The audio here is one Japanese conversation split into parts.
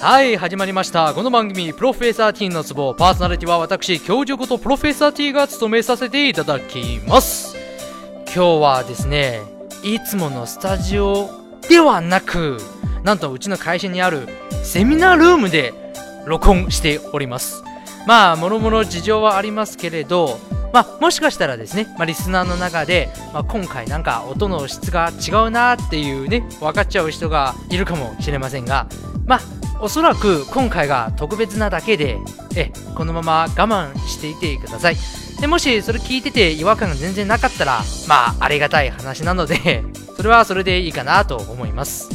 はい始まりました。この番組プロフェッサー T のツボ。パーソナリティは私教授ことプロフェッサー T が務めさせていただきます。今日はですねいつものスタジオではなくなんとうちの会社にあるセミナールームで録音しております。まあもろもろ事情はありますけれどまあ、もしかしたらですね、まあ、リスナーの中で、まあ、今回なんか音の質が違うなっていうね、分かっちゃう人がいるかもしれませんが、まあ、おそらく今回が特別なだけで、え、このまま我慢していてください。で、もしそれ聞いてて違和感が全然なかったら、まあ、ありがたい話なので それはそれでいいかなと思います。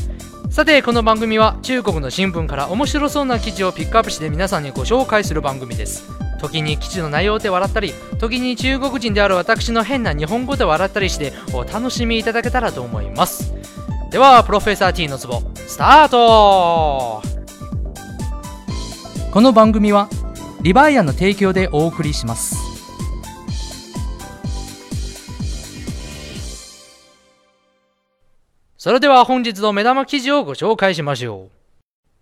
さて、この番組は中国の新聞から面白そうな記事をピックアップして皆さんにご紹介する番組です。時に基地の内容で笑ったり時に中国人である私の変な日本語で笑ったりしてお楽しみいただけたらと思いますではプロフェッサー T のツボスタートこの番組はリバイアの提供でお送りしますそれでは本日の目玉記事をご紹介しましょ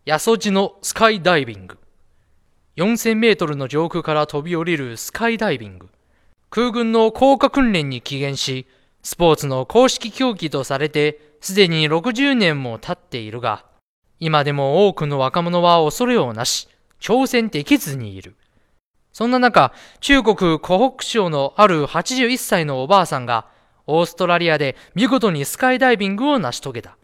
う。八十路のスカイダイビング。4000メートルの上空から飛び降りるスカイダイビング。空軍の降下訓練に起源し、スポーツの公式競技とされて、すでに60年も経っているが、今でも多くの若者は恐れをなし、挑戦できずにいる。そんな中、中国湖北省のある81歳のおばあさんが、オーストラリアで見事にスカイダイビングを成し遂げた。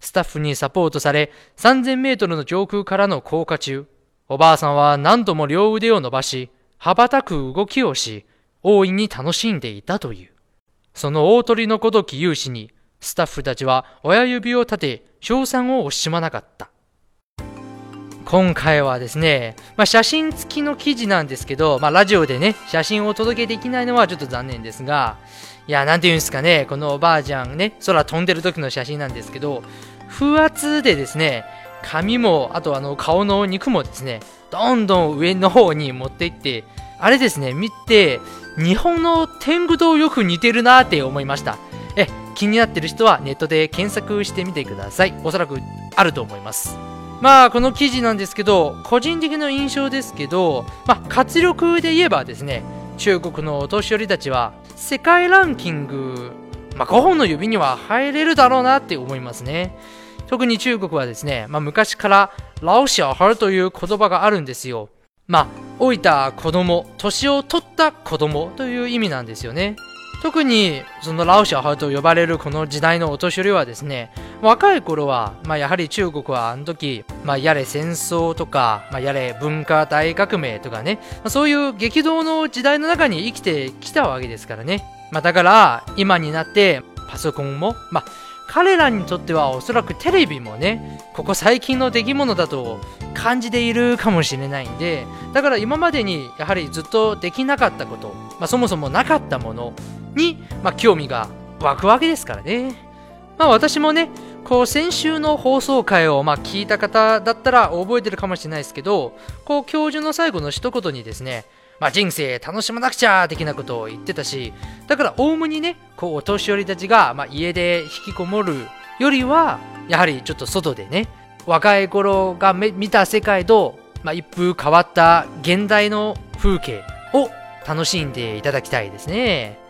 スタッフにサポートされ、3000メートルの上空からの降下中、おばあさんは何度も両腕を伸ばし、羽ばたく動きをし、大いに楽しんでいたという。その大鳥のごとき勇士に、スタッフたちは親指を立て、称賛を惜しまなかった。今回はですね、まあ、写真付きの記事なんですけど、まあ、ラジオでね、写真をお届けできないのはちょっと残念ですが、いや、なんて言うんですかね、このおばあちゃんね、空飛んでる時の写真なんですけど、風圧でですね、髪も、あとあの顔の肉もですね、どんどん上の方に持っていって、あれですね、見て、日本の天狗とよく似てるなって思いました。え、気になってる人はネットで検索してみてください。おそらくあると思います。まあ、この記事なんですけど、個人的な印象ですけど、まあ、活力で言えばですね、中国のお年寄りたちは、世界ランキング、まあ、5本の指には入れるだろうなって思いますね。特に中国はですね、まあ、昔から老小孩という言葉があるんですよ。まあ、老いた子供、年を取った子供という意味なんですよね。特に、その老小孩と呼ばれるこの時代のお年寄りはですね、若い頃は、まあ、やはり中国はあの時、まあ、やれ戦争とか、まあ、やれ文化大革命とかね、まあ、そういう激動の時代の中に生きてきたわけですからね。まあ、だから、今になって、パソコンも、まあ、彼らにとってはおそらくテレビもねここ最近の出来物だと感じているかもしれないんでだから今までにやはりずっとできなかったこと、まあ、そもそもなかったものに、まあ、興味が湧くわけですからねまあ私もねこう先週の放送回をまあ聞いた方だったら覚えてるかもしれないですけどこう教授の最後の一言にですねまあ、人生楽しまなくちゃ的なことを言ってたし、だからおおむにね、こうお年寄りたちが、まあ、家で引きこもるよりは、やはりちょっと外でね、若い頃が見た世界と、まあ、一風変わった現代の風景を楽しんでいただきたいですね。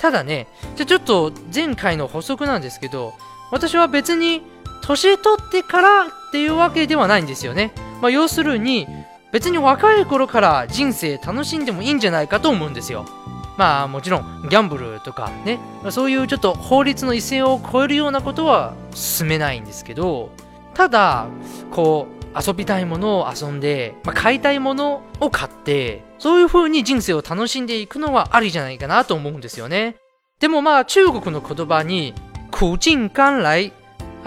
ただね、じゃちょっと前回の補足なんですけど、私は別に年取ってからっていうわけではないんですよね。まあ、要するに、別に若い頃から人生楽しんでもいいんじゃないかと思うんですよ。まあもちろんギャンブルとかね、そういうちょっと法律の一線を越えるようなことは進めないんですけど、ただ、こう、遊びたいものを遊んで、まあ、買いたいものを買って、そういう風に人生を楽しんでいくのはありじゃないかなと思うんですよね。でもまあ中国の言葉に、苦尽甘来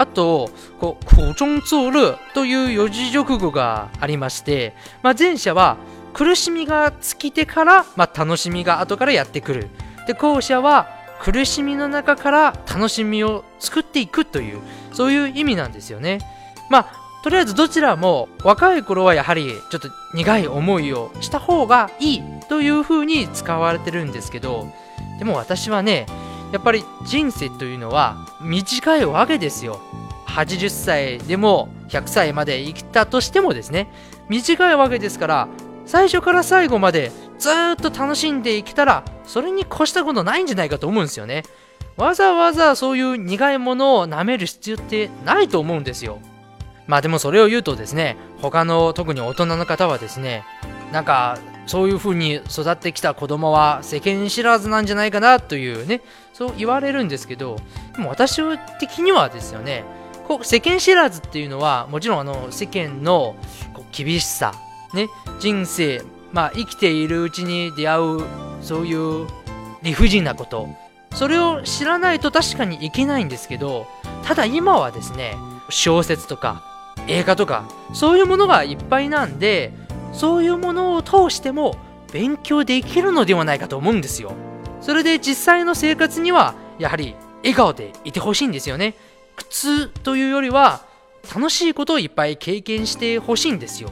あと、こう、苦中作乐という四字熟語がありまして、まあ、前者は苦しみが尽きてから、まあ、楽しみが後からやってくる。で、後者は苦しみの中から楽しみを作っていくという、そういう意味なんですよね。まあ、とりあえずどちらも若い頃はやはりちょっと苦い思いをした方がいいという風に使われてるんですけど、でも私はね、やっぱり人生というのは短いわけですよ。80歳でも100歳まで生きたとしてもですね短いわけですから最初から最後までずっと楽しんでいけたらそれに越したことないんじゃないかと思うんですよねわざわざそういう苦いものを舐める必要ってないと思うんですよまあでもそれを言うとですね他の特に大人の方はですねなんかそういう風に育ってきた子供は世間知らずなんじゃないかなというねそう言われるんですけどでも私的にはですよねこう世間知らずっていうのはもちろんあの世間のこう厳しさね人生まあ生きているうちに出会うそういう理不尽なことそれを知らないと確かにいけないんですけどただ今はですね小説とか映画とかそういうものがいっぱいなんでそういうものを通しても勉強できるのではないかと思うんですよ。それで実際の生活にはやはり笑顔でいてほしいんですよね。苦痛というよりは楽しいことをいっぱい経験してほしいんですよ。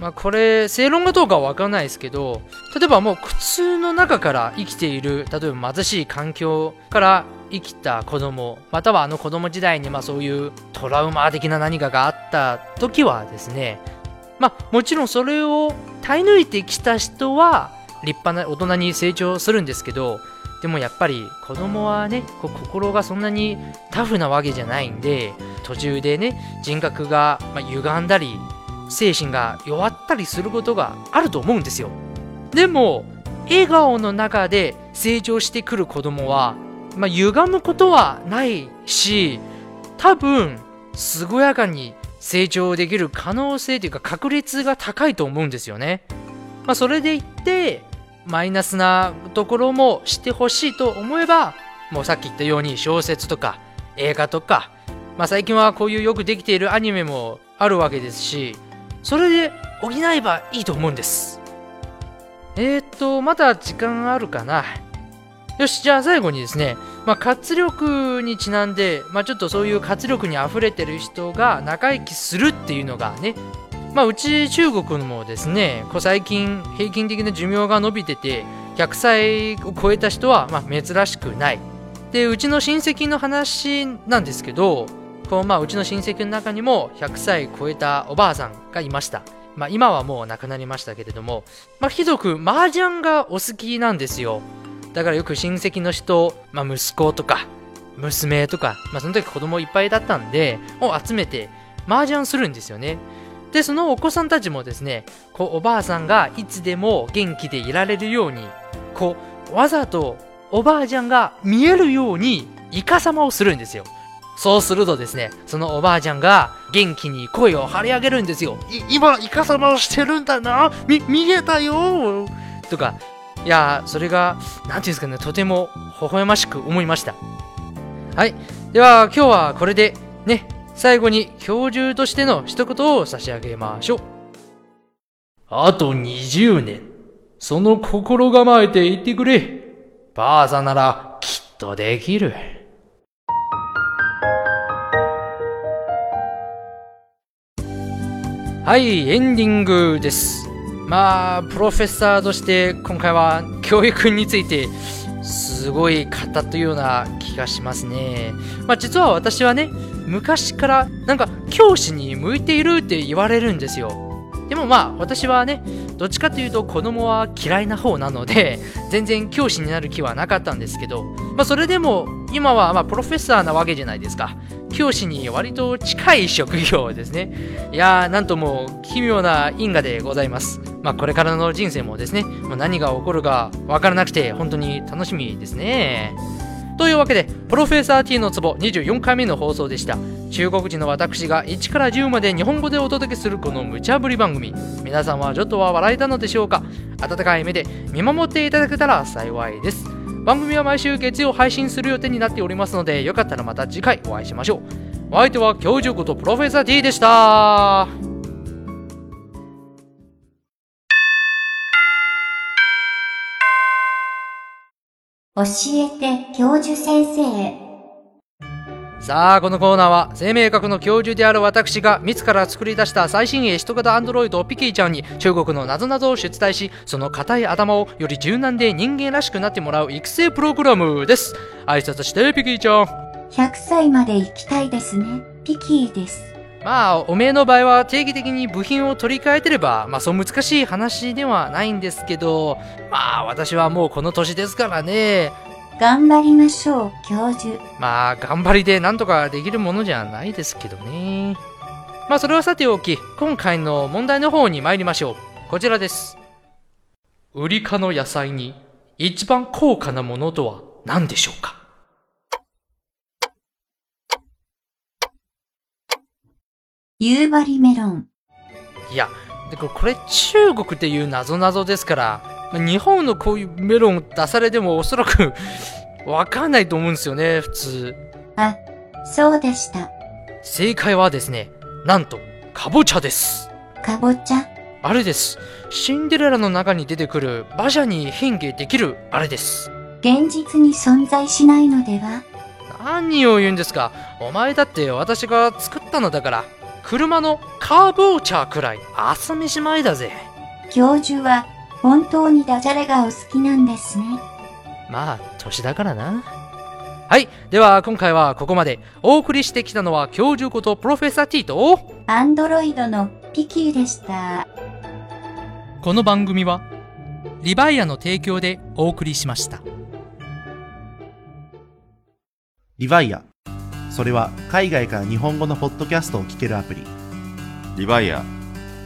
まあこれ正論かどうかは分からないですけど例えばもう苦痛の中から生きている例えば貧しい環境から生きた子供またはあの子供時代にまあそういうトラウマ的な何かがあった時はですねまあもちろんそれを耐え抜いてきた人は立派な大人に成長するんですけどでもやっぱり子供はね心がそんなにタフなわけじゃないんで途中でね人格が、歪んだり精神が弱ったりすることがあると思うんですよ。でも笑顔の中で成長してくる子供は、まあ、歪むことはないし多分健やかに成長できる可能性というか確率が高いと思うんですよね、まあ、それでいってマイナスなところもしてほしいと思えばもうさっき言ったように小説とか映画とか、まあ、最近はこういうよくできているアニメもあるわけですしそれで補えばいいと思うんです。えー、っと、まだ時間あるかな。よし、じゃあ最後にですね、まあ、活力にちなんで、まあ、ちょっとそういう活力に溢れてる人が長生きするっていうのがね、まあ、うち中国もですね、こう最近平均的な寿命が伸びてて、100歳を超えた人はま珍しくない。で、うちの親戚の話なんですけど、こうまあうちの親戚の中にも100歳超えたおばあさんがいました。まあ今はもう亡くなりましたけれども、まあひどく麻雀がお好きなんですよ。だからよく親戚の人、まあ息子とか、娘とか、まあその時子供いっぱいだったんで、を集めて麻雀するんですよね。で、そのお子さんたちもですね、こうおばあさんがいつでも元気でいられるように、こうわざとおばあちゃんが見えるようにイカサマをするんですよ。そうするとですね、そのおばあちゃんが元気に声を張り上げるんですよ。今、イカサマをしてるんだなみ、見えたよとか、いやそれが、なんていうんですかね、とても微笑ましく思いました。はい。では、今日はこれで、ね、最後に教授としての一言を差し上げましょう。あと20年、その心構えて言ってくれ。ばあさんなら、きっとできる。はい、エンディングです。まあ、プロフェッサーとして今回は教育についてすごい語ったような気がしますね。まあ実は私はね、昔からなんか教師に向いているって言われるんですよ。でもまあ私はねどっちかというと子供は嫌いな方なので全然教師になる気はなかったんですけど、まあ、それでも今はまプロフェッサーなわけじゃないですか教師に割と近い職業ですねいやーなんとも奇妙な因果でございますまあこれからの人生もですね、まあ、何が起こるかわからなくて本当に楽しみですねというわけで、プロフェッサー T のツボ24回目の放送でした。中国人の私が1から10まで日本語でお届けするこの無茶ぶり番組。皆さんはちょっとは笑えたのでしょうか？温かい目で見守っていただけたら幸いです。番組は毎週月曜配信する予定になっておりますので、よかったらまた次回お会いしましょう。お相手は教授ことプロフェッサー D でした。教えて教授先生さあ、このコーナーは生命学の教授である私が自ら作り出した最新鋭人型アンドロイドピキーちゃんに中国の謎々を出題し、その硬い頭をより柔軟で人間らしくなってもらう育成プログラムです。挨拶してピキーちゃん。100歳まで生きたいですね。ピキーです。まあ、おめえの場合は定期的に部品を取り替えてれば、まあそう難しい話ではないんですけど、まあ私はもうこの年ですからね。頑張りましょう、教授。まあ頑張りでなんとかできるものじゃないですけどね。まあそれはさておき、今回の問題の方に参りましょう。こちらです。ウリ科の野菜に一番高価なものとは何でしょうか？夕張メロン。いや、でここれ中国っていう謎々ですから、まあ日本のこういうメロン出されてもおそらく わかんないと思うんですよね、普通。あ、そうでした。正解はですね、なんと、かぼちゃです。かぼちゃ？あれです。シンデレラの中に出てくる馬車に変形できるあれです。現実に存在しないのでは？何を言うんですかお前だって私が作ったのだから、車のカーボーチャーくらい朝飯前だぜ。教授は本当にダジャレがお好きなんですね。まあ、年だからな。はい。では、今回はここまで。お送りしてきたのは、教授ことプロフェッサー T と、アンドロイドのピキーでした。この番組は、リバイアの提供でお送りしました。リヴァイア。それは海外から日本語のポッドキャストを聞けるアプリ。リバイア。